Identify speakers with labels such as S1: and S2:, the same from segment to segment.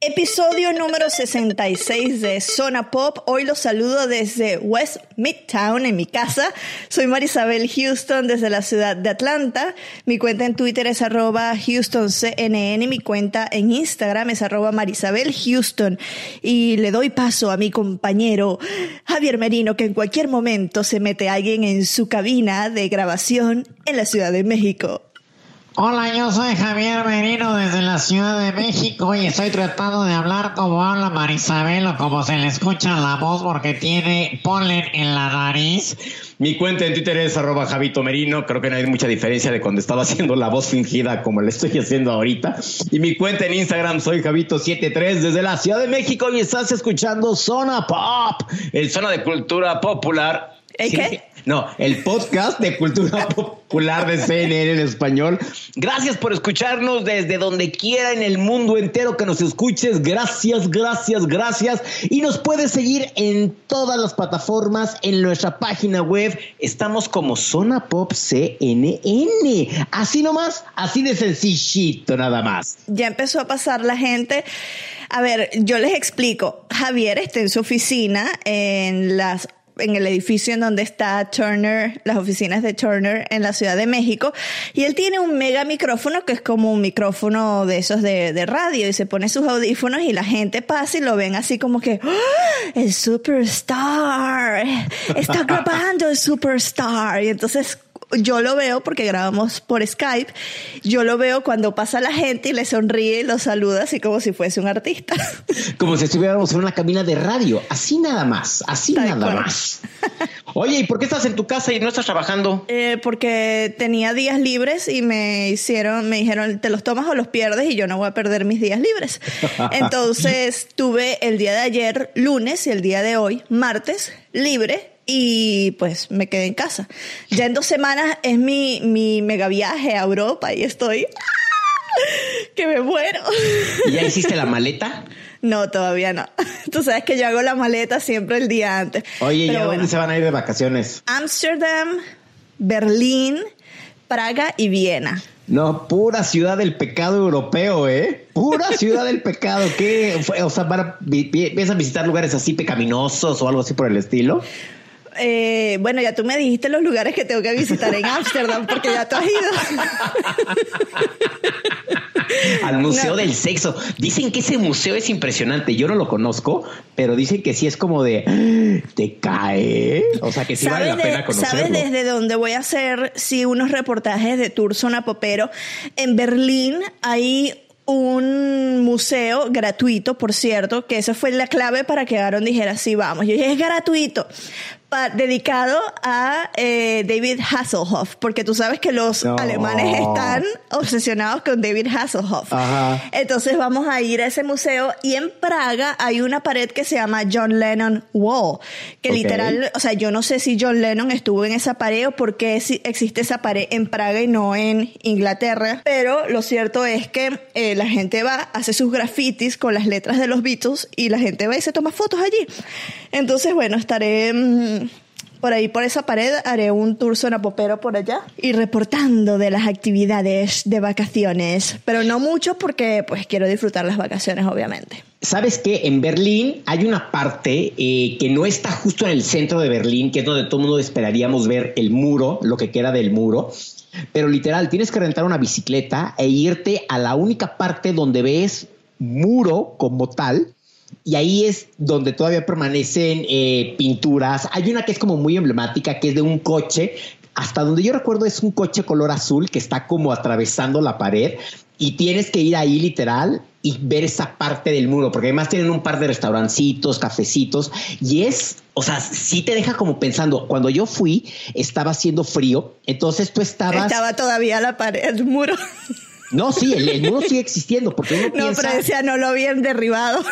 S1: Episodio número 66 de Zona Pop. Hoy los saludo desde West Midtown, en mi casa. Soy Marisabel Houston desde la ciudad de Atlanta. Mi cuenta en Twitter es arroba HoustonCNN. Mi cuenta en Instagram es arroba Marisabel Houston. Y le doy paso a mi compañero Javier Merino, que en cualquier momento se mete alguien en su cabina de grabación en la Ciudad de México.
S2: Hola, yo soy Javier Merino desde la Ciudad de México y estoy tratando de hablar como habla Marisabel o como se le escucha la voz porque tiene polen en la nariz.
S3: Mi cuenta en Twitter es arroba Javito Merino. Creo que no hay mucha diferencia de cuando estaba haciendo la voz fingida como la estoy haciendo ahorita. Y mi cuenta en Instagram soy Javito73 desde la Ciudad de México y estás escuchando Zona Pop, el zona de cultura popular.
S1: ¿El qué?
S3: No, el podcast de cultura popular de CNN en español. Gracias por escucharnos desde donde quiera en el mundo entero que nos escuches. Gracias, gracias, gracias. Y nos puedes seguir en todas las plataformas, en nuestra página web. Estamos como Zona Pop CNN. Así nomás, así de sencillito nada más.
S1: ya empezó a pasar la gente. A ver, yo les explico. Javier está en su oficina en las en el edificio en donde está Turner, las oficinas de Turner en la Ciudad de México, y él tiene un mega micrófono que es como un micrófono de esos de, de radio, y se pone sus audífonos y la gente pasa y lo ven así como que, ¡Ah! el superstar, está grabando el superstar, y entonces yo lo veo porque grabamos por Skype, yo lo veo cuando pasa la gente y le sonríe y lo saluda así como si fuese un artista.
S3: Como si estuviéramos en una cabina de radio. Así nada más, así
S1: Tal
S3: nada
S1: cual.
S3: más. Oye, ¿y por qué estás en tu casa y no estás trabajando?
S1: Eh, porque tenía días libres y me hicieron, me dijeron, te los tomas o los pierdes y yo no voy a perder mis días libres. Entonces tuve el día de ayer, lunes, y el día de hoy, martes, libre. Y pues me quedé en casa. Ya en dos semanas es mi, mi mega viaje a Europa y estoy ¡ah! que me muero.
S3: ¿Y ya hiciste la maleta?
S1: No, todavía no. Tú sabes que yo hago la maleta siempre el día antes.
S3: Oye, ¿y a
S1: bueno.
S3: dónde se van a ir de vacaciones?
S1: Ámsterdam, Berlín, Praga y Viena.
S3: No, pura ciudad del pecado europeo, ¿eh? Pura ciudad del pecado. ¿Qué? O sea, van a, vi- vi- ¿vienes a visitar lugares así pecaminosos o algo así por el estilo?
S1: Eh, bueno, ya tú me dijiste los lugares que tengo que visitar en Ámsterdam porque ya tú has ido.
S3: Al Museo
S1: No.
S3: del Sexo. Dicen que ese museo es impresionante. Yo no lo conozco, pero dicen que sí es como de... "Ah, ¿Te cae? O sea, que sí vale la
S1: de-
S3: pena conocerlo.
S1: ¿Sabes desde dónde voy a hacer sí unos reportajes de Tour Zona Popero? En Berlín hay un museo gratuito, por cierto, que esa fue la clave para que Aaron dijera, sí, vamos. Yo dije, es gratuito, pa- dedicado a eh, David Hasselhoff, porque tú sabes que los
S3: No.
S1: alemanes están obsesionados con David Hasselhoff.
S3: Ajá.
S1: Entonces vamos a ir a ese museo y en Praga hay una pared que se llama John Lennon Wall, que
S3: Ok.
S1: literal, o sea, yo no sé si John Lennon estuvo en esa pared o por qué existe esa pared en Praga y no en Inglaterra, pero lo cierto es que eh, la gente va, hace sus grafitis con las letras de los Beatles y la gente va y se toma fotos allí. Entonces, bueno, estaré... mm, por ahí, por esa pared, haré un tour sonapopero por allá y reportando de las actividades de vacaciones. Pero no mucho porque pues quiero disfrutar las vacaciones, obviamente.
S3: ¿Sabes que En Berlín hay una parte eh, que no está justo en el centro de Berlín, que es donde todo el mundo esperaríamos ver el muro, lo que queda del muro. Pero literal, tienes que rentar una bicicleta e irte a la única parte donde ves muro como tal. Y ahí es donde todavía permanecen eh, pinturas. Hay una que es como muy emblemática, que es de un coche. Hasta donde yo recuerdo es un coche color azul que está como atravesando la pared y tienes que ir ahí literal y ver esa parte del muro, porque además tienen un par de restaurancitos, cafecitos, y es, o sea, sí te deja como pensando, cuando yo fui estaba haciendo frío, entonces tú estabas...
S1: Estaba todavía la pared, el muro.
S3: No, sí, el, muro sigue existiendo, porque uno piensa...
S1: No, pero decía, no lo habían derribado.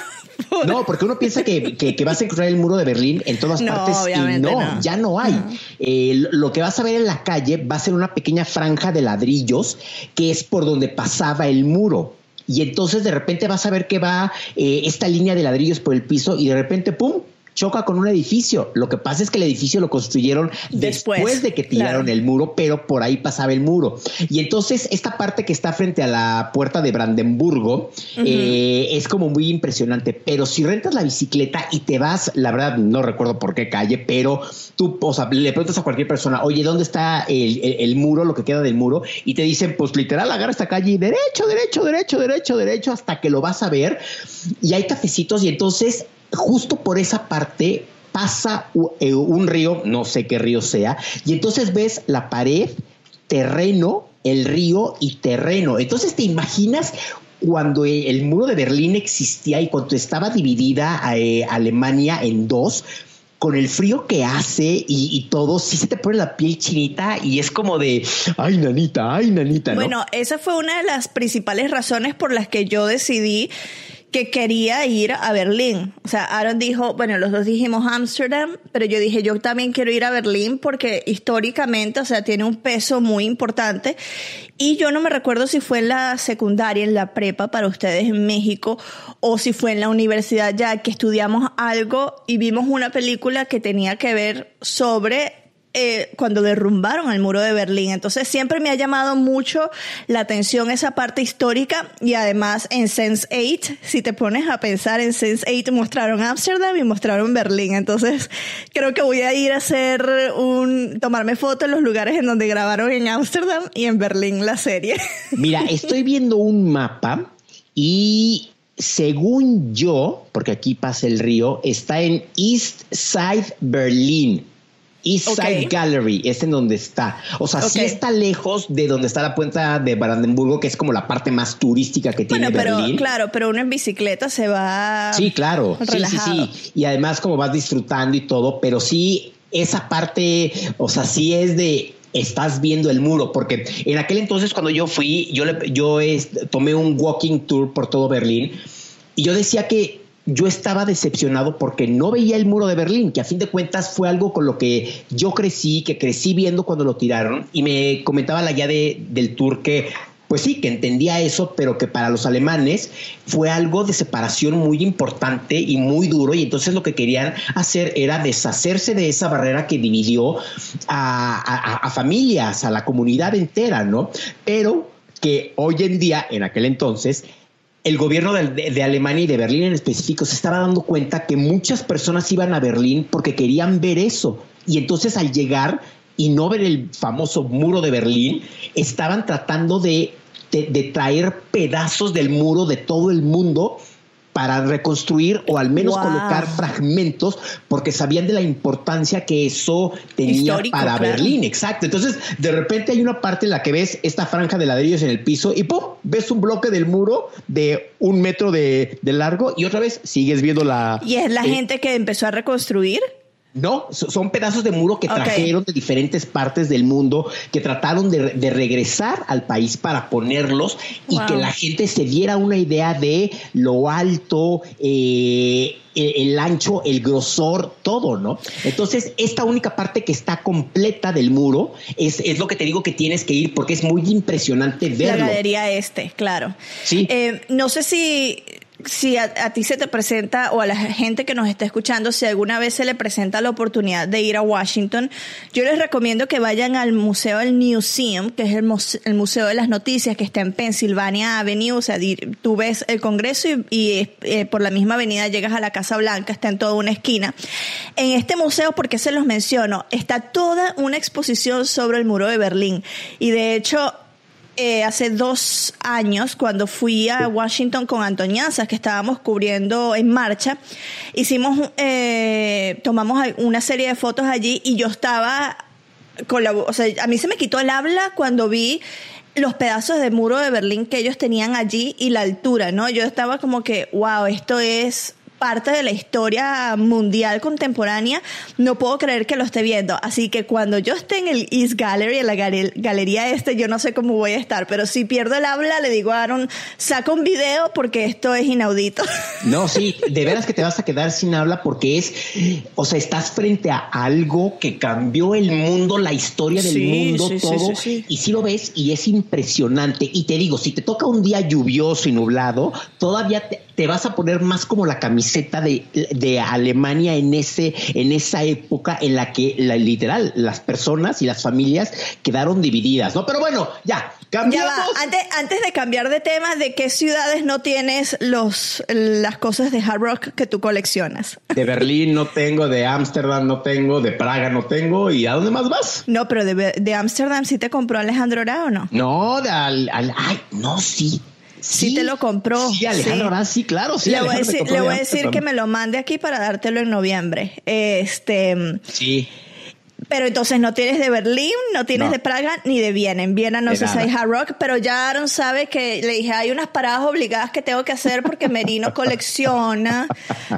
S3: No, porque uno piensa que, que, vas a encontrar el muro de Berlín en todas partes y no, ya no hay. Eh, lo que vas a ver en la calle va a ser una pequeña franja de ladrillos que es por donde pasaba el muro. Y entonces de repente vas a ver que va eh, esta línea de ladrillos por el piso y de repente, ¡pum!, choca con un edificio. Lo que pasa es que el edificio lo construyeron después, de que tiraron el muro, pero por ahí pasaba el muro. Y entonces esta parte que está frente a la puerta de Brandenburgo eh, es como muy impresionante. Pero si rentas la bicicleta y te vas, la verdad no recuerdo por qué calle, pero tú, o sea, le preguntas a cualquier persona, oye, ¿dónde está el, muro, lo que queda del muro? Y te dicen, pues literal, agarra esta calle y derecho, derecho, derecho, derecho, derecho, hasta que lo vas a ver. Y hay cafecitos y entonces justo por esa parte pasa eh, un río, no sé qué río sea, y entonces ves la pared, terreno, el río y terreno. Entonces te imaginas cuando el muro de Berlín existía y cuando estaba dividida eh, Alemania en dos, con el frío que hace y, y, todo, sí se te pone la piel chinita y es como de, ay, nanita, ay, nanita.
S1: Bueno, esa fue una de las principales razones por las que yo decidí que quería ir a Berlín. O sea, Aaron dijo, bueno, los dos dijimos Ámsterdam, pero yo dije, yo también quiero ir a Berlín porque históricamente, o sea, tiene un peso muy importante. Y yo no me recuerdo si fue en la secundaria, en la prepa para ustedes en México, o si fue en la universidad ya que estudiamos algo y vimos una película que tenía que ver sobre eh, cuando derrumbaron el muro de Berlín. Entonces siempre me ha llamado mucho la atención esa parte histórica y además en Sense 8, si te pones a pensar en Sense 8 mostraron Ámsterdam y mostraron Berlín. Entonces creo que voy a ir a hacer un, tomarme fotos en los lugares en donde grabaron en Ámsterdam y en Berlín la serie.
S3: Mira, estoy viendo un mapa y según yo, porque aquí pasa el río, está en East Side Berlín. East Side Gallery es en donde está. O sea, sí está lejos de donde está la puerta de Brandenburgo, que es como la parte más turística que tiene
S1: pero,
S3: Berlín.
S1: Claro, pero uno en bicicleta se va.
S3: Sí, claro. Sí, sí, sí. Y además, como vas disfrutando y todo, pero sí, esa parte, o sea, sí es de estás viendo el muro, porque en aquel entonces cuando yo fui, yo, le, yo tomé un walking tour por todo Berlín y yo decía que yo estaba decepcionado porque no veía el muro de Berlín, que a fin de cuentas fue algo con lo que yo crecí, que crecí viendo cuando lo tiraron, y me comentaba la ya de, del tour que pues sí, que entendía eso, pero que para los alemanes fue algo de separación muy importante y muy duro, y entonces lo que querían hacer era deshacerse de esa barrera que dividió a, a familias, a la comunidad entera, ¿no? Pero que hoy en día, en aquel entonces, el gobierno de, Alemania y de Berlín en específico se estaba dando cuenta que muchas personas iban a Berlín porque querían ver eso. Y entonces al llegar y no ver el famoso muro de Berlín, estaban tratando de, traer pedazos del muro de todo el mundo para reconstruir o al menos colocar fragmentos porque sabían de la importancia que eso tenía para Berlín. Exacto. Entonces, de repente hay una parte en la que ves esta franja de ladrillos en el piso y ¡pum! ves un bloque del muro de un metro de, largo y otra vez sigues viendo la...
S1: ¿Y es la eh, gente que empezó a reconstruir?
S3: No, son pedazos de muro que trajeron de diferentes partes del mundo, que trataron de, regresar al país para ponerlos y que la gente se diera una idea de lo alto, eh, el, ancho, el grosor, todo, ¿no? Entonces, esta única parte que está completa del muro es, es lo que te digo que tienes que ir porque es muy impresionante verlo.
S1: La galería este, claro.
S3: Sí.
S1: Eh, no sé si si a, ti se te presenta o a la gente que nos está escuchando, si alguna vez se le presenta la oportunidad de ir a Washington, yo les recomiendo que vayan al Museo del Museum, que es el, Museo de las Noticias, que está en Pennsylvania Avenue. O sea, tú ves el Congreso y, eh, por la misma avenida llegas a la Casa Blanca, está en toda una esquina. En este museo, porque se los menciono, está toda una exposición sobre el muro de Berlín. Y de hecho, eh, hace dos años cuando fui a Washington con Antoñanzas, que estábamos cubriendo en marcha. Hicimos, eh, tomamos una serie de fotos allí y yo estaba con la, o sea, a mí se me quitó el habla cuando vi los pedazos de muro de Berlín que ellos tenían allí y la altura, ¿no? Yo estaba como que, wow, esto es parte de la historia mundial contemporánea, no puedo creer que lo esté viendo. Así que cuando yo esté en el East Gallery, en la galería este, yo no sé cómo voy a estar, pero si pierdo el habla, le digo a Aaron, saca un video porque esto es inaudito.
S3: No, sí, de veras que te vas a quedar sin habla porque es, o sea, estás frente a algo que cambió el mundo, la historia del mundo, todo, y si lo ves y es impresionante. Y te digo, si te toca un día lluvioso y nublado, todavía te, te vas a poner más como la camiseta de, de, Alemania en ese en esa época en la que la, literal las personas y las familias quedaron divididas, ¿no? Pero bueno, ya, cambiamos.
S1: Ya Antes, antes de cambiar de tema, ¿de qué ciudades no tienes los las cosas de hard rock que tú coleccionas?
S3: De Berlín no tengo, de Ámsterdam no tengo, de Praga no tengo, ¿y a dónde más vas?
S1: No, pero de Ámsterdam sí te compró Alejandro Ora o no?
S3: No, de al, al ay, no, sí,
S1: Sí, te lo compró.
S3: Sí, Alejandro, sí, claro, sí.
S1: Le voy a decir, le voy a decir que me lo mande aquí para dártelo en noviembre. Este.
S3: Sí.
S1: Pero entonces no tienes de Berlín, no tienes de Praga ni de Viena. En Viena no sé si hay hard rock, pero ya Aaron sabe que le dije, hay unas paradas obligadas que tengo que hacer porque Merino colecciona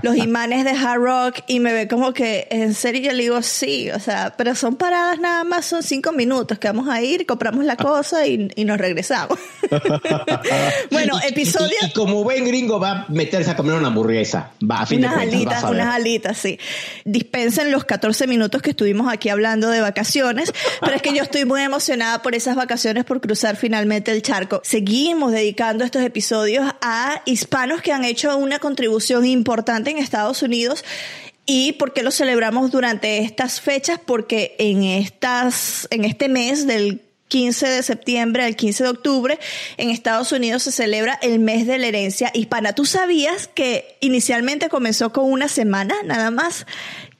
S1: los imanes de hard rock y me ve como que, en serio, yo le digo, sí, o sea, pero son paradas nada más, son cinco minutos que vamos a ir, compramos la cosa y, nos regresamos. bueno, episodio...
S3: Y, como buen gringo va a meterse a comer una hamburguesa. Va, a fin
S1: unas alitas, unas alitas, sí. Dispensen los 14 minutos que estuvimos aquí hablando de vacaciones, pero es que yo estoy muy emocionada por esas vacaciones, por cruzar finalmente el charco. Seguimos dedicando estos episodios a hispanos que han hecho una contribución importante en Estados Unidos ¿Y por qué lo celebramos durante estas fechas? Porque en, estas, en este mes del 15 de septiembre al 15 de octubre, en Estados Unidos se celebra el mes de la herencia hispana. ¿Tú sabías que inicialmente comenzó con una semana nada más?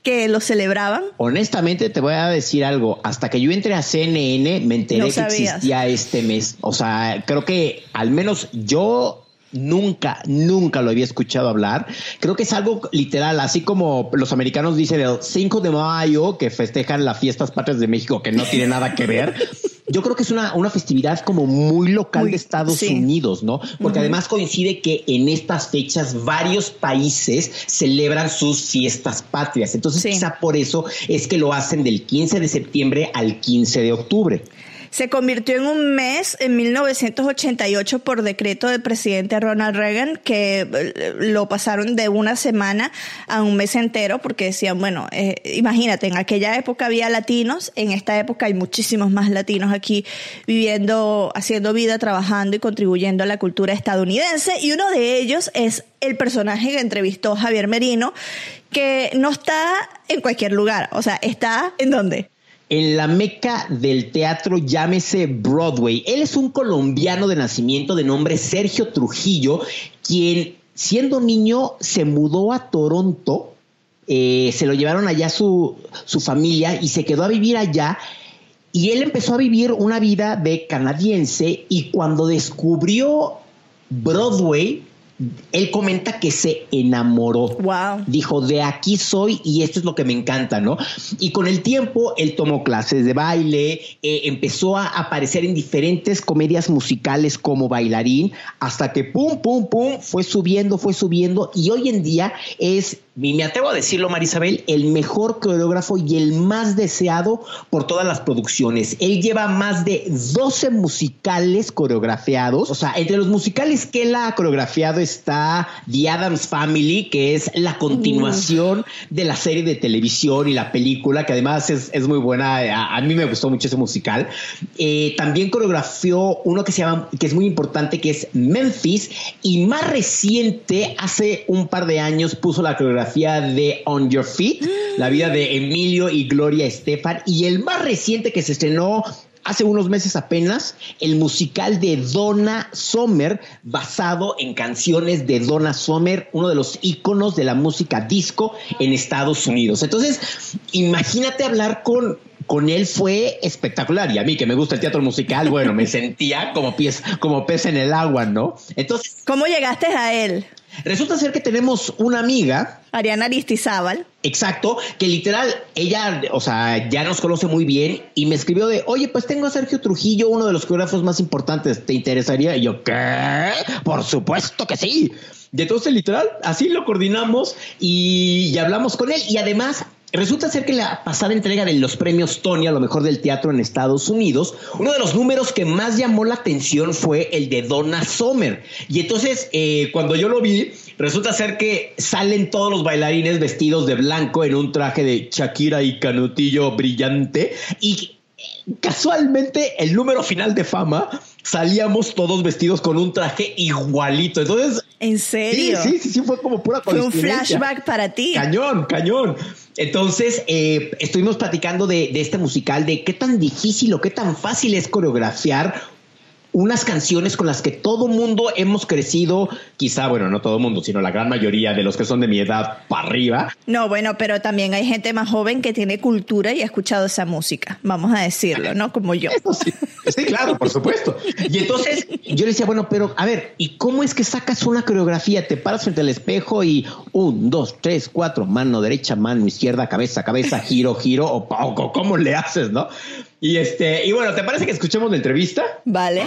S1: Que lo celebraban?
S3: Honestamente, te voy a decir algo. Hasta que yo entré a CNN, me enteré que existía este mes. O sea, creo que al menos yo nunca, nunca lo había escuchado hablar. Creo que es algo literal, así como los americanos dicen el 5 de mayo que festejan las fiestas patrias de México, que no tiene nada que ver. Yo creo que es una, una festividad como muy local de Estados Unidos, ¿no? Porque además coincide que en estas fechas varios países celebran sus fiestas patrias. Entonces, quizá por eso es que lo hacen del 15 de septiembre al 15 de octubre.
S1: Se convirtió en un mes en 1988 por decreto del presidente Ronald Reagan, que eh, lo pasaron de una semana a un mes entero, porque decían, bueno, eh, imagínate, en aquella época había latinos, en esta época hay muchísimos más latinos aquí viviendo, haciendo vida, trabajando y contribuyendo a la cultura estadounidense, y uno de ellos es el personaje que entrevistó Javier Merino, que no está en cualquier lugar, o sea, está en dónde?
S3: En la meca del teatro, llámese Broadway. Él es un colombiano de nacimiento de nombre Sergio Trujillo, quien siendo niño se mudó a Toronto, eh, se lo llevaron allá su, su familia y se quedó a vivir allá. Y él empezó a vivir una vida de canadiense y cuando descubrió Broadway, él comenta que se enamoró.
S1: Wow.
S3: Dijo, de aquí soy y esto es lo que me encanta, ¿no? Y con el tiempo él tomó clases de baile, eh, empezó a aparecer en diferentes comedias musicales como bailarín, hasta que pum, pum, pum, fue subiendo, fue subiendo y hoy en día es y me atrevo a decirlo, Marisabel, el mejor coreógrafo y el más deseado por todas las producciones. Él lleva más de 12 musicales coreografiados. O sea, entre los musicales que él ha coreografiado está The Adams Family, que es la continuación de la serie de televisión y la película, que además es, muy buena. A, mí me gustó mucho ese musical. Eh, también coreografió uno que se llama, que es muy importante, que es Memphis. Y más reciente, hace un par de años, puso la coreografía de On Your Feet, la vida de Emilio y Gloria Estefan, y el más reciente que se estrenó hace unos meses apenas, el musical de Donna Summer, basado en canciones de Donna Summer, uno de los íconos de la música disco en Estados Unidos. Entonces, imagínate hablar con, con él fue espectacular. Y a mí que me gusta el teatro musical, bueno, me sentía como pez, como pez en el agua, ¿no?
S1: Entonces. ¿Cómo llegaste a él?
S3: Resulta ser que tenemos una amiga.
S1: Ariana Aristizábal.
S3: Exacto, que literal, ella, o sea, ya nos conoce muy bien y me escribió de, oye, pues tengo a Sergio Trujillo, uno de los coreógrafos más importantes, ¿te interesaría? Y yo, ¿qué? Por supuesto que sí. Y entonces, literal, así lo coordinamos y, y hablamos con él. Y además, Resulta ser que la pasada entrega de los premios Tony a lo mejor del teatro en Estados Unidos, uno de los números que más llamó la atención fue el de Donna Summer. Y entonces, eh, cuando yo lo vi, resulta ser que salen todos los bailarines vestidos de blanco en un traje de Shakira y canutillo brillante. Y casualmente, el número final de fama salíamos todos vestidos con un traje igualito. Entonces.
S1: ¿En serio?
S3: Sí, sí, sí, fue como pura
S1: Fue un flashback para ti.
S3: Cañón, cañón. Entonces, eh, estuvimos platicando de, de, este musical, de qué tan difícil o qué tan fácil es coreografiar unas canciones con las que todo mundo hemos crecido, quizá, bueno, no todo mundo, sino la gran mayoría de los que son de mi edad para arriba.
S1: No, bueno, pero también hay gente más joven que tiene cultura y ha escuchado esa música, vamos a decirlo, ¿no? Como yo.
S3: sí. sí, claro, por supuesto. Y entonces yo le decía, bueno, pero a ver, ¿y cómo es que sacas una coreografía? Te paras frente al espejo y un, dos, tres, cuatro, mano derecha, mano izquierda, cabeza, cabeza, giro, giro, o, o cómo le haces, ¿no? Y este, y bueno, ¿te parece que escuchemos la entrevista?
S1: Vale.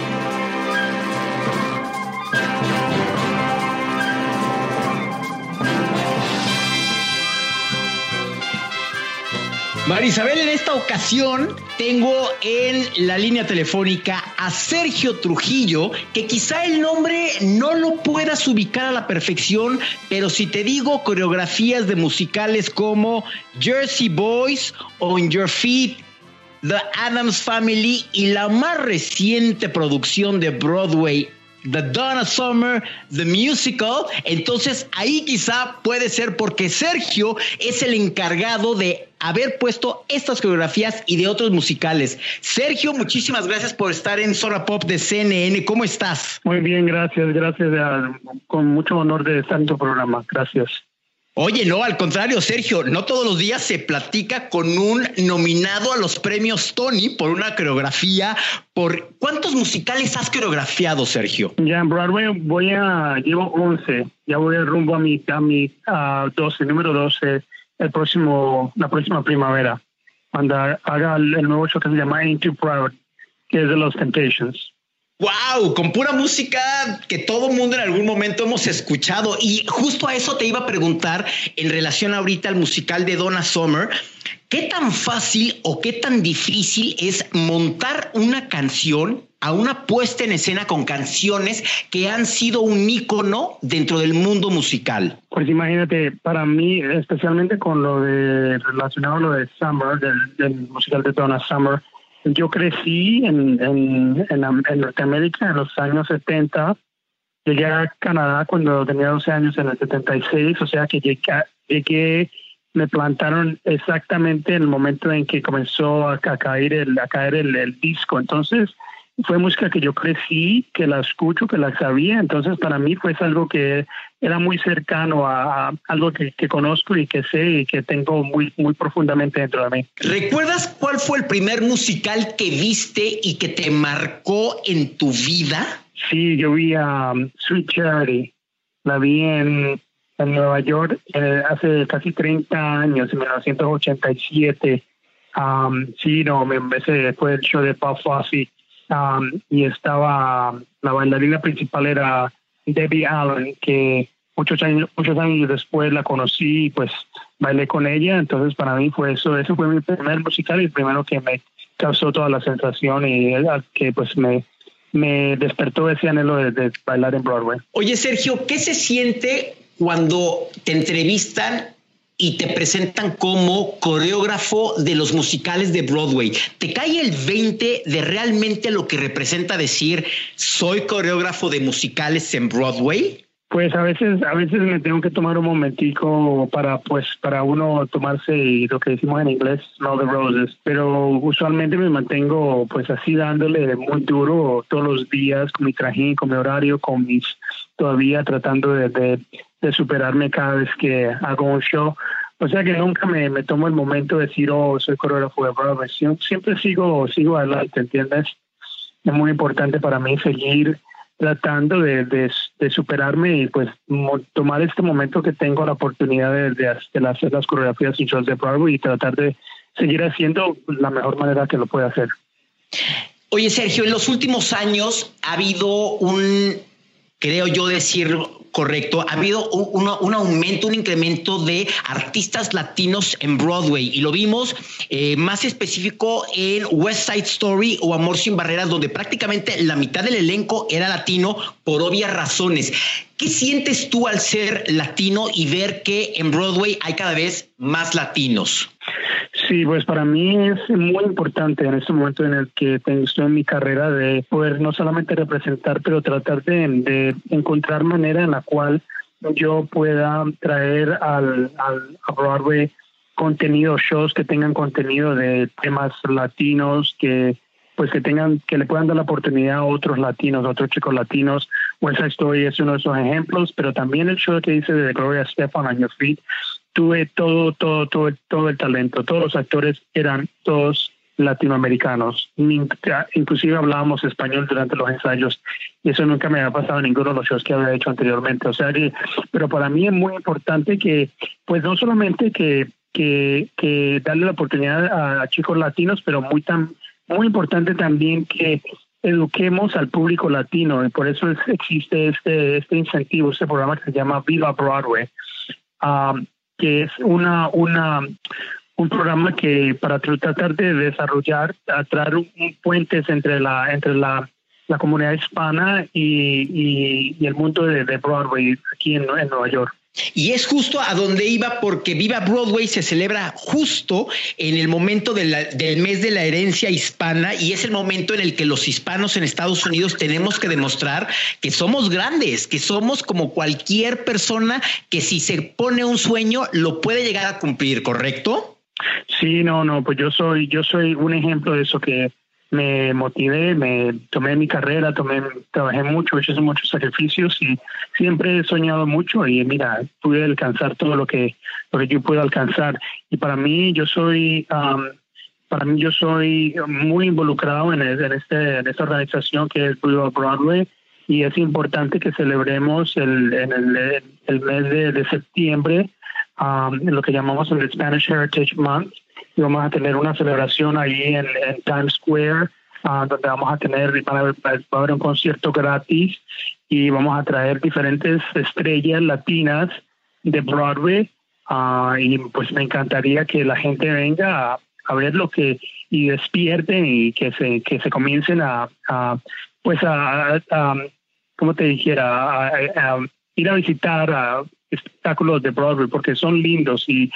S3: Marisabel, en esta ocasión tengo en la línea telefónica a Sergio Trujillo, que quizá el nombre no lo puedas ubicar a la perfección, pero si te digo coreografías de musicales como Jersey Boys, On Your Feet, The Adams Family y la más reciente producción de Broadway, The Donna Summer, The Musical. Entonces ahí quizá puede ser porque Sergio es el encargado de haber puesto estas coreografías y de otros musicales. Sergio, muchísimas gracias por estar en Zona Pop de CNN. ¿Cómo estás?
S4: Muy bien, gracias, gracias. Con mucho honor de estar en tu programa. Gracias.
S3: Oye, no, al contrario, Sergio, no todos los días se platica con un nominado a los premios Tony por una coreografía. Por ¿Cuántos musicales has coreografiado, Sergio?
S4: Ya en Broadway voy a, llevo 11, ya voy rumbo a mi, a mi 12, número 12, el próximo, la próxima primavera, cuando haga el, nuevo show que se llama Too Proud, que es de los Temptations.
S3: Wow, con pura música que todo mundo en algún momento hemos escuchado. Y justo a eso te iba a preguntar en relación ahorita al musical de Donna Summer. ¿Qué tan fácil o qué tan difícil es montar una canción a una puesta en escena con canciones que han sido un ícono dentro del mundo musical?
S4: Pues imagínate, para mí, especialmente con lo de relacionado a lo de Summer, del, del musical de Donna Summer, yo crecí en, en, en, Norteamérica en los años 70. Llegué a Canadá cuando tenía 12 años en el 76, o sea que llegué, llegué me plantaron exactamente en el momento en que comenzó a, caer el, a caer el disco. Entonces, fue música que yo crecí, que la escucho, que la sabía, entonces para mí fue algo que era muy cercano a, algo que, conozco y que sé y que tengo muy, muy profundamente dentro de mí.
S3: ¿Recuerdas cuál fue el primer musical que viste y que te marcó en tu vida?
S4: Sí, yo vi a um, Sweet Charity, la vi en, en Nueva York eh, hace casi 30 años, en 1987. Um, sí, no, me, ese fue el show de Paul Fosse y estaba la bailarina principal era Debbie Allen, que muchos años, muchos años después la conocí y pues bailé con ella, entonces para mí fue eso, ese fue mi primer musical y el primero que me causó toda la sensación y que pues me, me despertó ese anhelo de, bailar en Broadway.
S3: Oye Sergio, ¿qué se siente cuando te entrevistan y te presentan como coreógrafo de los musicales de Broadway. ¿Te cae el 20 de realmente lo que representa decir soy coreógrafo de musicales en Broadway?
S4: Pues a veces, a veces me tengo que tomar un momentico para, pues, para uno tomarse lo que decimos en inglés, no the roses. Pero usualmente me mantengo, pues, así dándole muy duro todos los días con mi trajín, con mi horario, con mis, todavía tratando de, de, superarme cada vez que hago un show. O sea que nunca me, me tomo el momento de decir, oh, soy coreógrafo de Broadway. Siempre sigo, sigo adelante, ¿entiendes? Es muy importante para mí seguir tratando de, de, superarme y pues tomar este momento que tengo la oportunidad de, de, hacer las coreografías y shows de Broadway y tratar de seguir haciendo la mejor manera que lo pueda hacer.
S3: Oye, Sergio, en los últimos años ha habido un, creo yo decir correcto, ha habido un, aumento, un incremento de artistas latinos en Broadway y lo vimos eh, más específico en West Side Story o Amor sin Barreras, donde prácticamente la mitad del elenco era latino por obvias razones. ¿Qué sientes tú al ser latino y ver que en Broadway hay cada vez más latinos?
S4: Sí, pues para mí es muy importante en este momento en el que estoy en mi carrera de poder no solamente representar, pero tratar de, encontrar manera en la cual yo pueda traer al, a Broadway contenido, shows que tengan contenido de temas latinos, que pues que tengan, que le puedan dar la oportunidad a otros latinos, a otros chicos latinos. West Side Story es uno de esos ejemplos, pero también el show que hice de Gloria Stefan on Your Feet tuve todo, todo, todo, todo el talento. Todos los actores eran todos latinoamericanos. Inclusive hablábamos español durante los ensayos y eso nunca me había pasado en ninguno de los shows que había hecho anteriormente. O sea que, pero para mí es muy importante que, pues no solamente que, que, que darle la oportunidad a, chicos latinos, pero muy tan, muy importante también que eduquemos al público latino y por eso existe este, este incentivo, este programa que se llama Viva Broadway. Um, que es una, una, un programa que para tratar de desarrollar, atraer puentes entre la, entre la, la comunidad hispana y, y, el mundo de, de Broadway aquí en, en Nueva York.
S3: Y es justo a donde iba porque Viva Broadway se celebra justo en el momento del mes de la herencia hispana y es el momento en el que los hispanos en Estados Unidos tenemos que demostrar que somos grandes, que somos como cualquier persona que si se pone un sueño lo puede llegar a cumplir, ¿correcto?
S4: Sí, no, no, pues yo soy, yo soy un ejemplo de eso que me motivé, me tomé mi carrera, tomé, trabajé mucho, hice muchos sacrificios y siempre he soñado mucho y mira, pude alcanzar todo lo que, lo que yo puedo alcanzar. Y para mí, yo soy, para mí yo soy muy involucrado en, este, esta organización que es Blue Broadway y es importante que celebremos el, en el, el mes de, septiembre lo que llamamos el Spanish Heritage Month y vamos a tener una celebración ahí en, Times Square, ah, donde vamos a tener, va a, haber, un concierto gratis y vamos a traer diferentes estrellas latinas de Broadway. Ah, y pues me encantaría que la gente venga a, ver lo que y despierten y que se que se comiencen a, pues a, a, como te dijera a, ir a visitar a espectáculos de Broadway porque son lindos y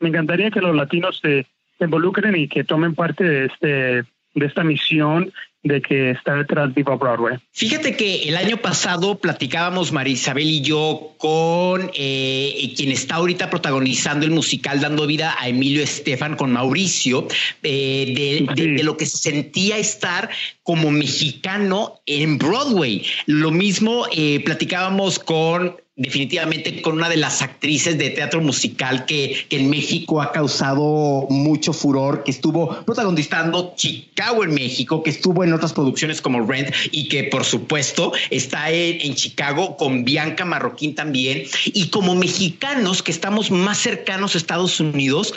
S4: me, encantaría que los latinos se, involucren y que tomen parte de este de esta misión de que está detrás Viva Broadway.
S3: Fíjate que el año pasado platicábamos Marisabel y yo con eh, quien está ahorita protagonizando el musical Dando Vida a Emilio Estefan con Mauricio, eh, de, lo que se sentía estar como mexicano en Broadway. Lo mismo eh, platicábamos con definitivamente con una de las actrices de teatro musical que, en México ha causado mucho furor, que estuvo protagonizando Chicago en México, que estuvo en otras producciones como Rent y que por supuesto está en, en Chicago con Bianca Marroquín también. Y como mexicanos que estamos más cercanos a Estados Unidos,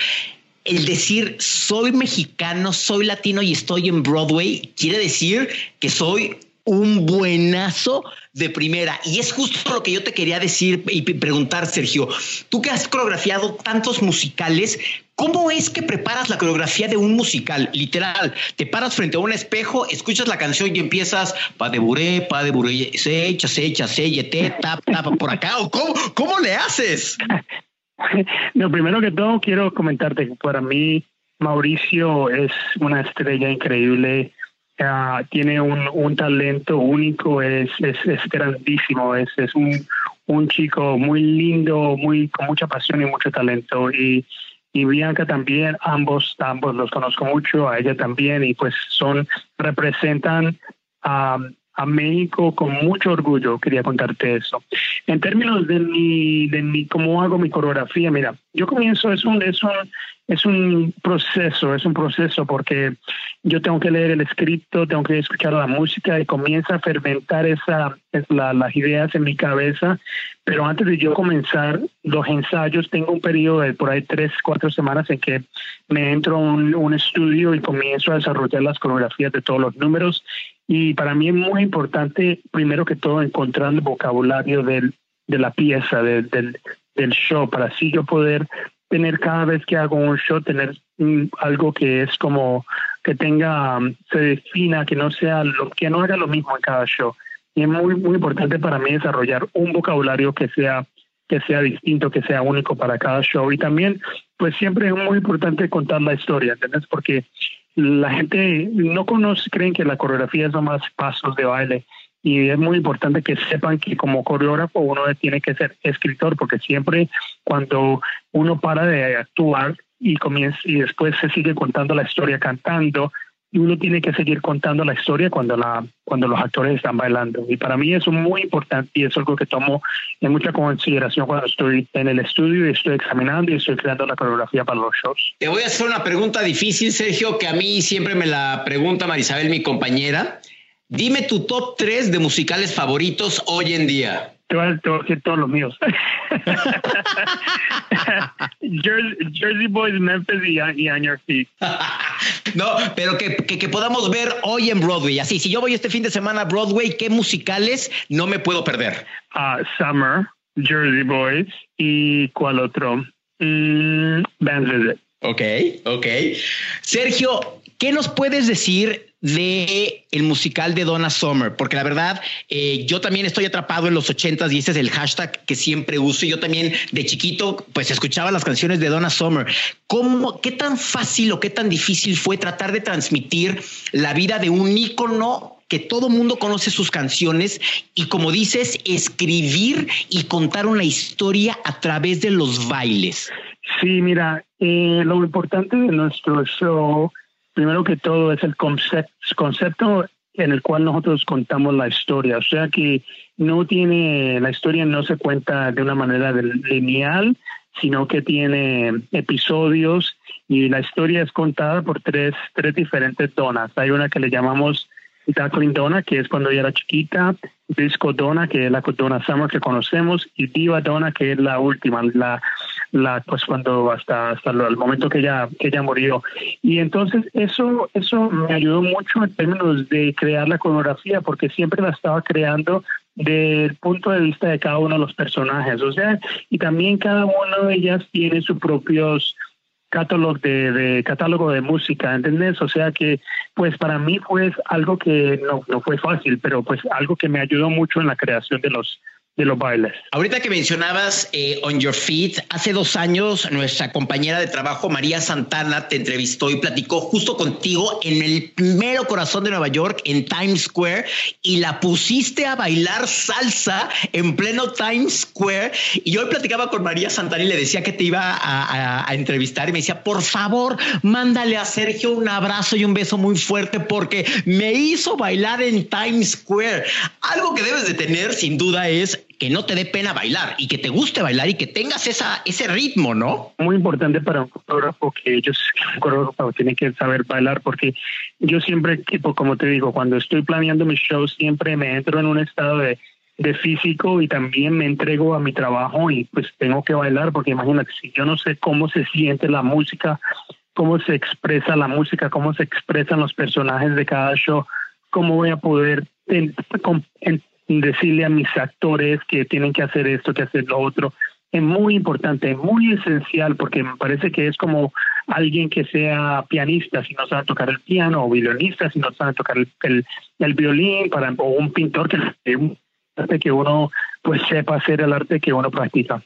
S3: el decir soy mexicano, soy latino y estoy en Broadway quiere decir que soy un buenazo de primera. Y es justo lo que yo te quería decir y preguntar, Sergio. Tú que has coreografiado tantos musicales, ¿Cómo es que preparas la coreografía de un musical? Literal, te paras frente a un espejo, escuchas la canción y empiezas pa de buré, pa de buré, se echa, se echa, se yete, tap, por acá. ¿Cómo, ¿Cómo le haces?
S4: No, primero que todo quiero comentarte que para mí Mauricio es una estrella increíble. Uh, tiene un, un, talento único, es, es, es grandísimo, es, es un, un chico muy lindo, muy con mucha pasión y mucho talento. Y y Bianca también, ambos, ambos los conozco mucho, a ella también, y pues son, representan a, a México con mucho orgullo, quería contarte eso. En términos de mi, de mi, cómo hago mi coreografía, mira, yo comienzo, es un, es un, es un proceso, es un proceso porque yo tengo que leer el escrito, tengo que escuchar la música y comienza a fermentar esa, las ideas en mi cabeza. Pero antes de yo comenzar los ensayos, tengo un periodo de por ahí tres, cuatro semanas en que me entro a un, un estudio y comienzo a desarrollar las coreografías de todos los números. Y para mí es muy importante, primero que todo, encontrar el vocabulario del, de la pieza, del, show, para así yo poder tener cada vez que hago un show, tener algo que es como que tenga, um, se defina, que no sea lo, que no haga lo mismo en cada show. Y es muy, muy importante para mí desarrollar un vocabulario que sea que sea distinto, que sea único para cada show. Y también, pues siempre es muy importante contar la historia, ¿entendés? Porque la gente no conoce, creen que la coreografía es más pasos de baile. Y es muy importante que sepan que como coreógrafo uno tiene que ser escritor porque siempre cuando uno para de actuar y comienza y después se sigue contando la historia cantando y uno tiene que seguir contando la historia cuando la cuando los actores están bailando y para mí es muy importante y es algo que tomo en mucha consideración cuando estoy en el estudio y estoy examinando y estoy creando la coreografía para los shows.
S3: Te voy a hacer una pregunta difícil, Sergio, que a mí siempre me la pregunta Marisabel, mi compañera. Dime tu top 3 de musicales favoritos hoy en día.
S4: Te voy a, decir todos los míos. Jersey, Boys, Memphis y, On Your Feet.
S3: no, pero que, que, podamos ver hoy en Broadway. Así, si yo voy este fin de semana a Broadway, ¿qué musicales no me puedo perder?
S4: Uh, Summer, Jersey Boys y ¿cuál otro? Mm, Visit.
S3: Ok, ok. Sergio, ¿qué nos puedes decir de el musical de Donna Summer, porque la verdad eh, yo también estoy atrapado en los ochentas y ese es el hashtag que siempre uso. Yo también de chiquito pues escuchaba las canciones de Donna Summer. ¿Cómo, qué tan fácil o qué tan difícil fue tratar de transmitir la vida de un ícono que todo mundo conoce sus canciones y como dices, escribir y contar una historia a través de los bailes?
S4: Sí, mira, eh, lo importante de nuestro show primero que todo es el concepto en el cual nosotros contamos la historia. O sea que no tiene, la historia no se cuenta de una manera lineal, sino que tiene episodios y la historia es contada por tres, tres diferentes donas. Hay una que le llamamos Duckling Donna, que es cuando ella era chiquita, Disco Donna, que es la Donna Summer que conocemos, y Diva Donna, que es la última, la, la pues cuando hasta hasta el momento que ella que ella murió y entonces eso eso me ayudó mucho en términos de crear la coreografía porque siempre la estaba creando del punto de vista de cada uno de los personajes o sea y también cada una de ellas tiene sus propios catálogo de, de, catálogo de música, ¿entendés? O sea que, pues para mí fue algo que no, no fue fácil, pero pues algo que me ayudó mucho en la creación de los de los bailes.
S3: Ahorita que mencionabas eh, On Your Feet, hace dos años nuestra compañera de trabajo María Santana te entrevistó y platicó justo contigo en el mero corazón de Nueva York, en Times Square, y la pusiste a bailar salsa en pleno Times Square. Y yo platicaba con María Santana y le decía que te iba a, a entrevistar y me decía, por favor, mándale a Sergio un abrazo y un beso muy fuerte porque me hizo bailar en Times Square. Algo que debes de tener sin duda es que no te dé pena bailar y que te guste bailar y que tengas esa, ese ritmo, ¿no?
S4: Muy importante para un coreógrafo que ellos, un coreógrafo que saber bailar porque yo siempre, tipo, como te digo, cuando estoy planeando mis shows, siempre me entro en un estado de, de físico y también me entrego a mi trabajo y pues tengo que bailar porque imagínate, si yo no sé cómo se siente la música, cómo se expresa la música, cómo se expresan los personajes de cada show, cómo voy a poder decirle a mis actores que tienen que hacer esto, que hacer lo otro. Es muy importante, muy esencial, porque me parece que es como alguien que sea pianista, si no sabe tocar el piano, o violinista, si no sabe tocar el, el, violín, para, o un pintor que, que uno pues sepa hacer el arte que uno practica.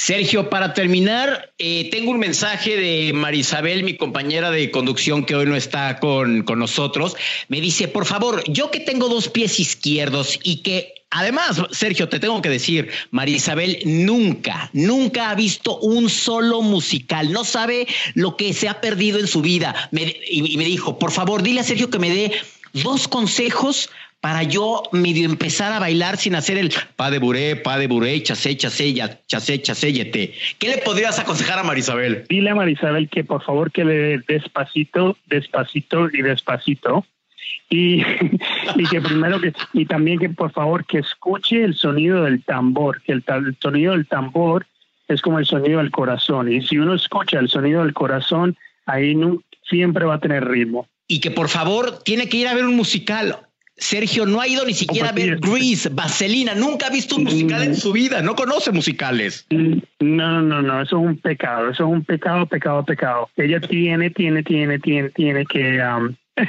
S3: Sergio, para terminar, eh, tengo un mensaje de Marisabel, mi compañera de conducción que hoy no está con, con nosotros. Me dice, por favor, yo que tengo dos pies izquierdos y que Además, Sergio, te tengo que decir, Marisabel nunca, nunca ha visto un solo musical, no sabe lo que se ha perdido en su vida. y, me dijo, por favor, dile a Sergio que me dé dos consejos para yo medio empezar a bailar sin hacer el pa de buré, pa de buré, chasé, chasé, chasé, chasé, yete. ¿Qué le podrías aconsejar a Marisabel?
S4: Dile a Marisabel que por favor que le dé despacito, despacito y despacito. Y, y que primero que, y también que por favor que escuche el sonido del tambor, que el, el sonido del tambor es como el sonido del corazón. Y si uno escucha el sonido del corazón, ahí no, siempre va a tener ritmo.
S3: Y que por favor tiene que ir a ver un musical Sergio no ha ido ni siquiera a ver Grease, Vaselina, nunca ha visto un musical en su vida, no conoce musicales.
S4: No, no, no, eso es un pecado, eso es un pecado, pecado, pecado. Ella tiene, tiene, tiene, tiene, tiene que, um,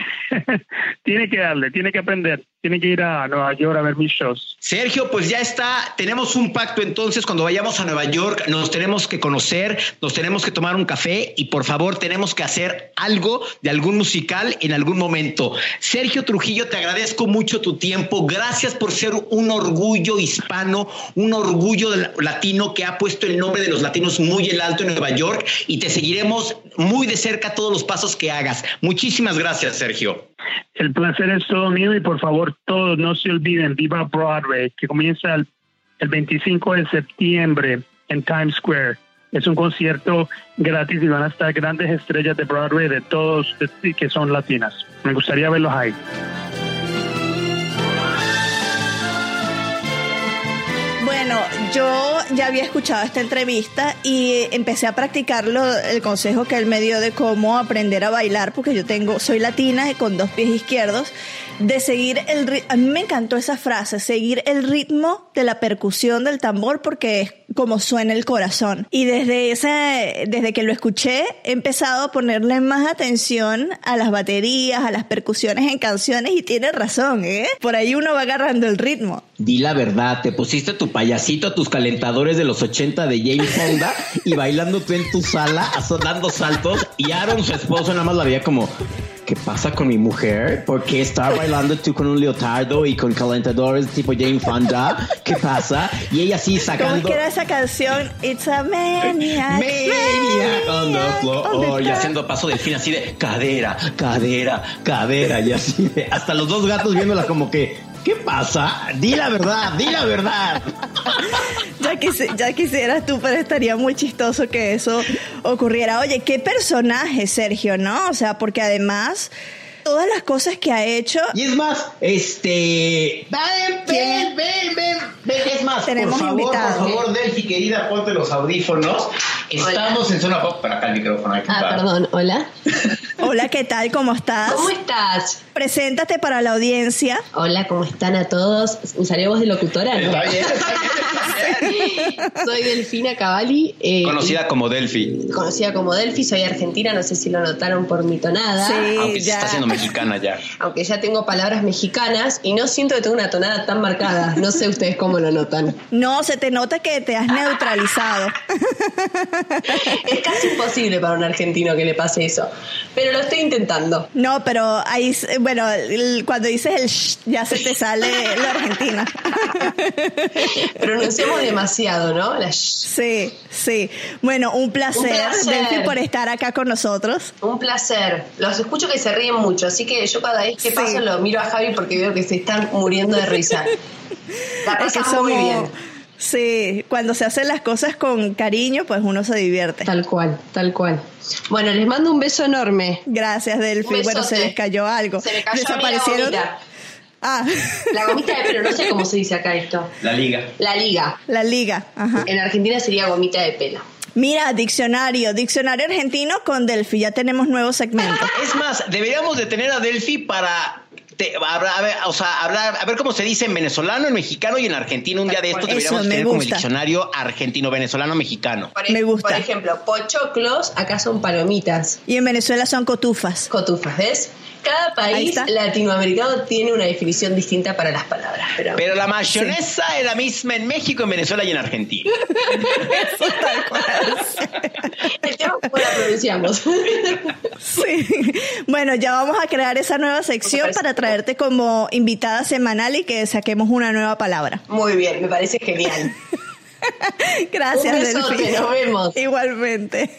S4: tiene que darle, tiene que aprender tiene que ir a Nueva York a ver mis shows.
S3: Sergio, pues ya está, tenemos un pacto entonces, cuando vayamos a Nueva York nos tenemos que conocer, nos tenemos que tomar un café y por favor tenemos que hacer algo de algún musical en algún momento. Sergio Trujillo, te agradezco mucho tu tiempo, gracias por ser un orgullo hispano, un orgullo latino que ha puesto el nombre de los latinos muy en alto en Nueva York y te seguiremos muy de cerca todos los pasos que hagas. Muchísimas gracias, Sergio.
S4: El placer es todo mío y por favor todos no se olviden, viva Broadway, que comienza el, 25 de septiembre en Times Square. Es un concierto gratis y van a estar grandes estrellas de Broadway de todos que son latinas. Me gustaría verlos ahí.
S1: Bueno, yo ya había escuchado esta entrevista y empecé a practicarlo, el consejo que él me dio de cómo aprender a bailar, porque yo tengo, soy latina y con dos pies izquierdos, de seguir el ritmo. A mí me encantó esa frase, seguir el ritmo de la percusión del tambor porque es como suena el corazón. Y desde ese, desde que lo escuché, he empezado a ponerle más atención a las baterías, a las percusiones en canciones y tiene razón, ¿eh? Por ahí uno va agarrando el ritmo.
S3: Di la verdad, te pusiste tu payasito, tus calentadores de los 80 de James Fonda y bailando tú en tu sala, dando saltos y Aaron, su esposo, nada más la veía como ¿qué pasa con mi mujer? ¿Por qué estar bailando tú con un leotardo y con calentadores tipo Jane Fonda? ¿Qué pasa? Y ella así sacando...
S1: ¿Cómo era esa canción? It's a maniac.
S3: Maniac on the floor. y haciendo paso del fin así de cadera, cadera, cadera. Y así de... Hasta los dos gatos viéndola como que... ¿Qué pasa? Di la verdad, di la verdad.
S1: ya, ya quisieras tú, pero estaría muy chistoso que eso ocurriera. Oye, qué personaje, Sergio, ¿no? O sea, porque además todas las cosas que ha hecho.
S3: Y es más, este. Ven, ven, ven, ven, ven. Es más, Tenemos por favor, por favor, Delphi, querida, ponte los audífonos. Estamos en zona pop. Para acá el micrófono.
S5: ah, perdón, hola.
S1: Hola, ¿qué tal? ¿Cómo estás?
S5: ¿Cómo estás?
S1: Preséntate para la audiencia.
S5: Hola, ¿cómo están a todos? ¿Usaría voz de locutora?
S3: Está bien,
S5: soy Delfina Cavalli.
S3: Eh, conocida como Delphi.
S5: Conocida como Delphi, soy argentina, no sé si lo notaron por mi tonada.
S1: Sí,
S3: aunque ya. está haciendo mexicana ya.
S5: Aunque ya tengo palabras mexicanas y no siento que tengo una tonada tan marcada. No sé ustedes cómo lo notan.
S1: No, se te nota que te has neutralizado.
S5: es casi imposible para un argentino que le pase eso. Pero lo estoy intentando.
S1: No, pero ahí, bueno, cuando dices el shh, ya se te sale lo argentino.
S5: Pronunciamos demasiado, ¿no?
S1: Sí, sí. Bueno, un placer, un por estar acá con nosotros.
S5: Un placer. Los escucho que se ríen mucho, así que yo cada vez que paso lo miro a Javi porque veo que se están muriendo de risa. La pasamos muy bien
S1: Sí, cuando se hacen las cosas con cariño, pues uno se divierte.
S5: Tal cual, tal cual. Bueno, les mando un beso enorme.
S1: Gracias, Delphi. Bueno, se les cayó algo.
S5: Se me cayó Desaparecieron. La
S1: Ah.
S5: La gomita de pelo, no sé cómo se dice acá esto.
S3: La liga.
S5: La liga.
S1: La liga, ajá.
S5: En Argentina sería gomita de pelo.
S1: Mira, diccionario, diccionario argentino con Delphi, ya tenemos nuevo segmento.
S3: Es más, deberíamos de tener a Delphi para a, ver, o sea, hablar, a ver cómo se dice en venezolano, en mexicano y en argentino. Un día de esto deberíamos tener como el diccionario argentino-venezolano-mexicano.
S1: Me gusta.
S5: Por ejemplo, pochoclos, acá son palomitas.
S1: Y en Venezuela son cotufas.
S5: Cotufas, ¿ves? Cada país latinoamericano tiene una definición distinta para las palabras.
S3: Pero, la mayonesa es la misma en México, en Venezuela y en Argentina.
S5: El tema es cómo la pronunciamos.
S1: Sí. Bueno, ya vamos a crear esa nueva sección para traerte como invitada semanal y que saquemos una nueva palabra.
S5: Muy bien, me parece genial.
S1: Gracias,
S5: Un besote, nos vemos.
S1: Igualmente.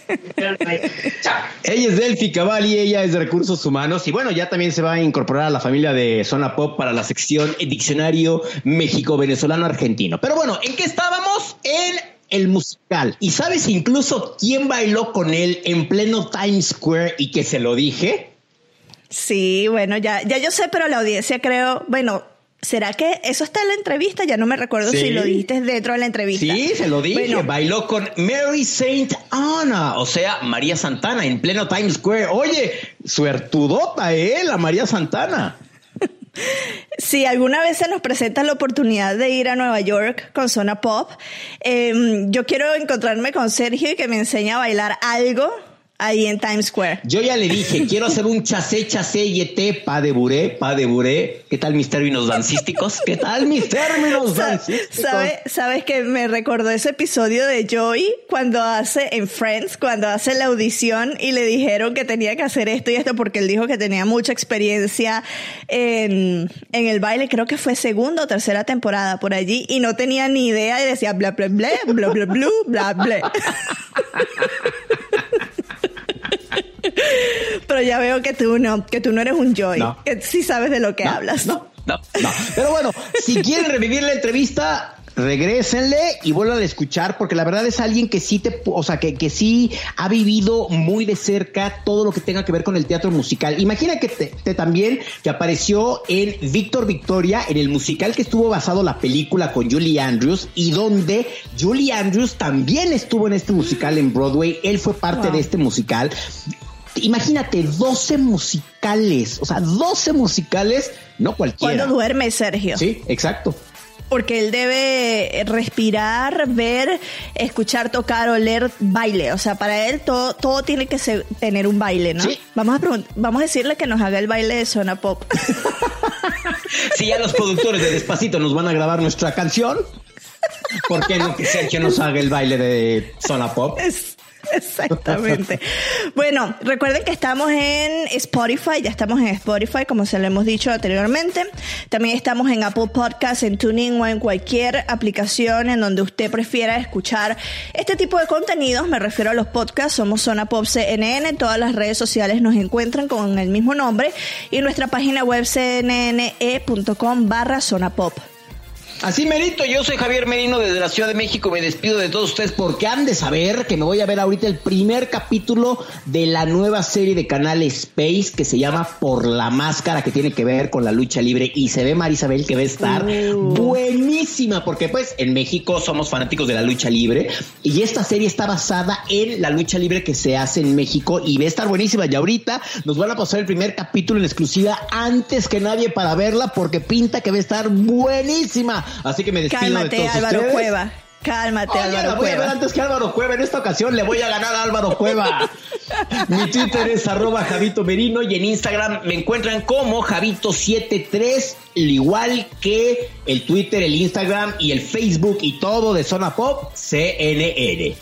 S3: Ella es Delphi Cavalli, ella es de Recursos Humanos y bueno, ya también se va a incorporar a la familia de Zona Pop para la sección Diccionario México-Venezolano-Argentino. Pero bueno, ¿en qué estábamos? En el musical. ¿Y sabes incluso quién bailó con él en pleno Times Square y que se lo dije?
S1: Sí, bueno, ya, ya yo sé, pero la audiencia creo, bueno, ¿Será que eso está en la entrevista? Ya no me recuerdo si lo dijiste dentro de la entrevista.
S3: Sí, se lo dije. Bailó con Mary Saint Anna, o sea, María Santana en pleno Times Square. Oye, suertudota, ¿eh? La María Santana.
S1: Si alguna vez se nos presenta la oportunidad de ir a Nueva York con Zona Pop, em, yo quiero encontrarme con Sergio y que me enseñe a bailar algo ahí en Times Square.
S3: Yo ya le dije, quiero hacer un chasé, chasé, yete, pa de buré, pa de buré. ¿Qué tal mis términos dancísticos? ¿Qué tal mis términos dancísticos?
S1: ¿Sabes que me recordó ese episodio de Joey cuando hace en Friends, cuando hace la audición y le dijeron que tenía que hacer esto y esto porque él dijo que tenía mucha experiencia en, en el baile, creo que fue segunda o tercera temporada por allí y no tenía ni idea y decía bla bla bla, bla bla bla, bla bla. Pero ya veo que tú no, que tú no eres un Joy, que sí sabes de lo que hablas.
S3: No, no, no. Pero bueno, si quieren revivir la entrevista, regrésenle y vuelvan a escuchar porque la verdad es alguien que sí te, o sea, que, que sí ha vivido muy de cerca todo lo que tenga que ver con el teatro musical. Imagina que te, también que apareció en Víctor Victoria, en el musical que estuvo basado la película con Julie Andrews y donde Julie Andrews también estuvo en este musical en Broadway. Él fue parte de este musical. Imagínate, 12 musicales, o sea, 12 musicales, no cualquiera.
S1: Cuando duerme Sergio.
S3: Sí, exacto
S1: porque él debe respirar, ver, escuchar, tocar, oler, baile. O sea, para él todo, todo tiene que tener un baile, ¿no? Vamos, a vamos a decirle que nos haga el baile de zona pop.
S3: si ya los productores de Despacito nos van a grabar nuestra canción, ¿por qué no que Sergio nos haga el baile de zona pop?
S1: Exactamente. bueno, recuerden que estamos en Spotify, ya estamos en Spotify, como se lo hemos dicho anteriormente. También estamos en Apple Podcasts, en Tuning o en cualquier aplicación en donde usted prefiera escuchar este tipo de contenidos. Me refiero a los podcasts, somos Zona Pop CNN, todas las redes sociales nos encuentran con el mismo nombre y nuestra página web cnne.com barra Zona Pop.
S3: Así merito, yo soy Javier Merino desde la Ciudad de México, me despido de todos ustedes porque han de saber que me voy a ver ahorita el primer capítulo de la nueva serie de canal Space que se llama Por la Máscara, que tiene que ver con la lucha libre y se ve Marisabel que va a estar uh. buenísima porque pues en México somos fanáticos de la lucha libre y esta serie está basada en la lucha libre que se hace en México y va a estar buenísima y ahorita nos van a pasar el primer capítulo en exclusiva antes que nadie para verla porque pinta que va a estar buenísima. Así que me despido
S1: Cálmate,
S3: de todos
S1: Álvaro Cueva. Cálmate, Álvaro
S3: la voy a ver antes que Álvaro Cueva. En esta ocasión le voy a ganar a Álvaro Cueva. Mi Twitter es arroba Javito Merino y en Instagram me encuentran como Javito73, igual que el Twitter, el Instagram y el Facebook y todo de Zona Pop CNN.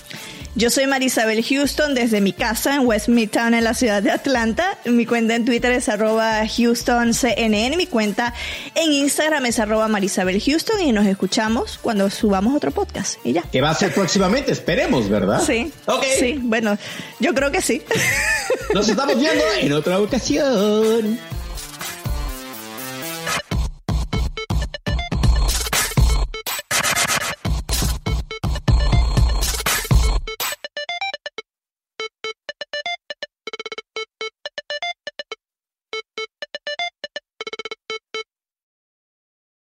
S1: Yo soy Marisabel Houston desde mi casa en West Midtown en la ciudad de Atlanta. Mi cuenta en Twitter es arroba HoustonCNN. Mi cuenta en Instagram es arroba Marisabel Houston y nos escuchamos cuando subamos otro podcast y ya.
S3: Que va a ser próximamente, esperemos, ¿verdad?
S1: Sí. Ok. Sí, bueno, yo creo que sí.
S3: Nos estamos viendo en otra ocasión.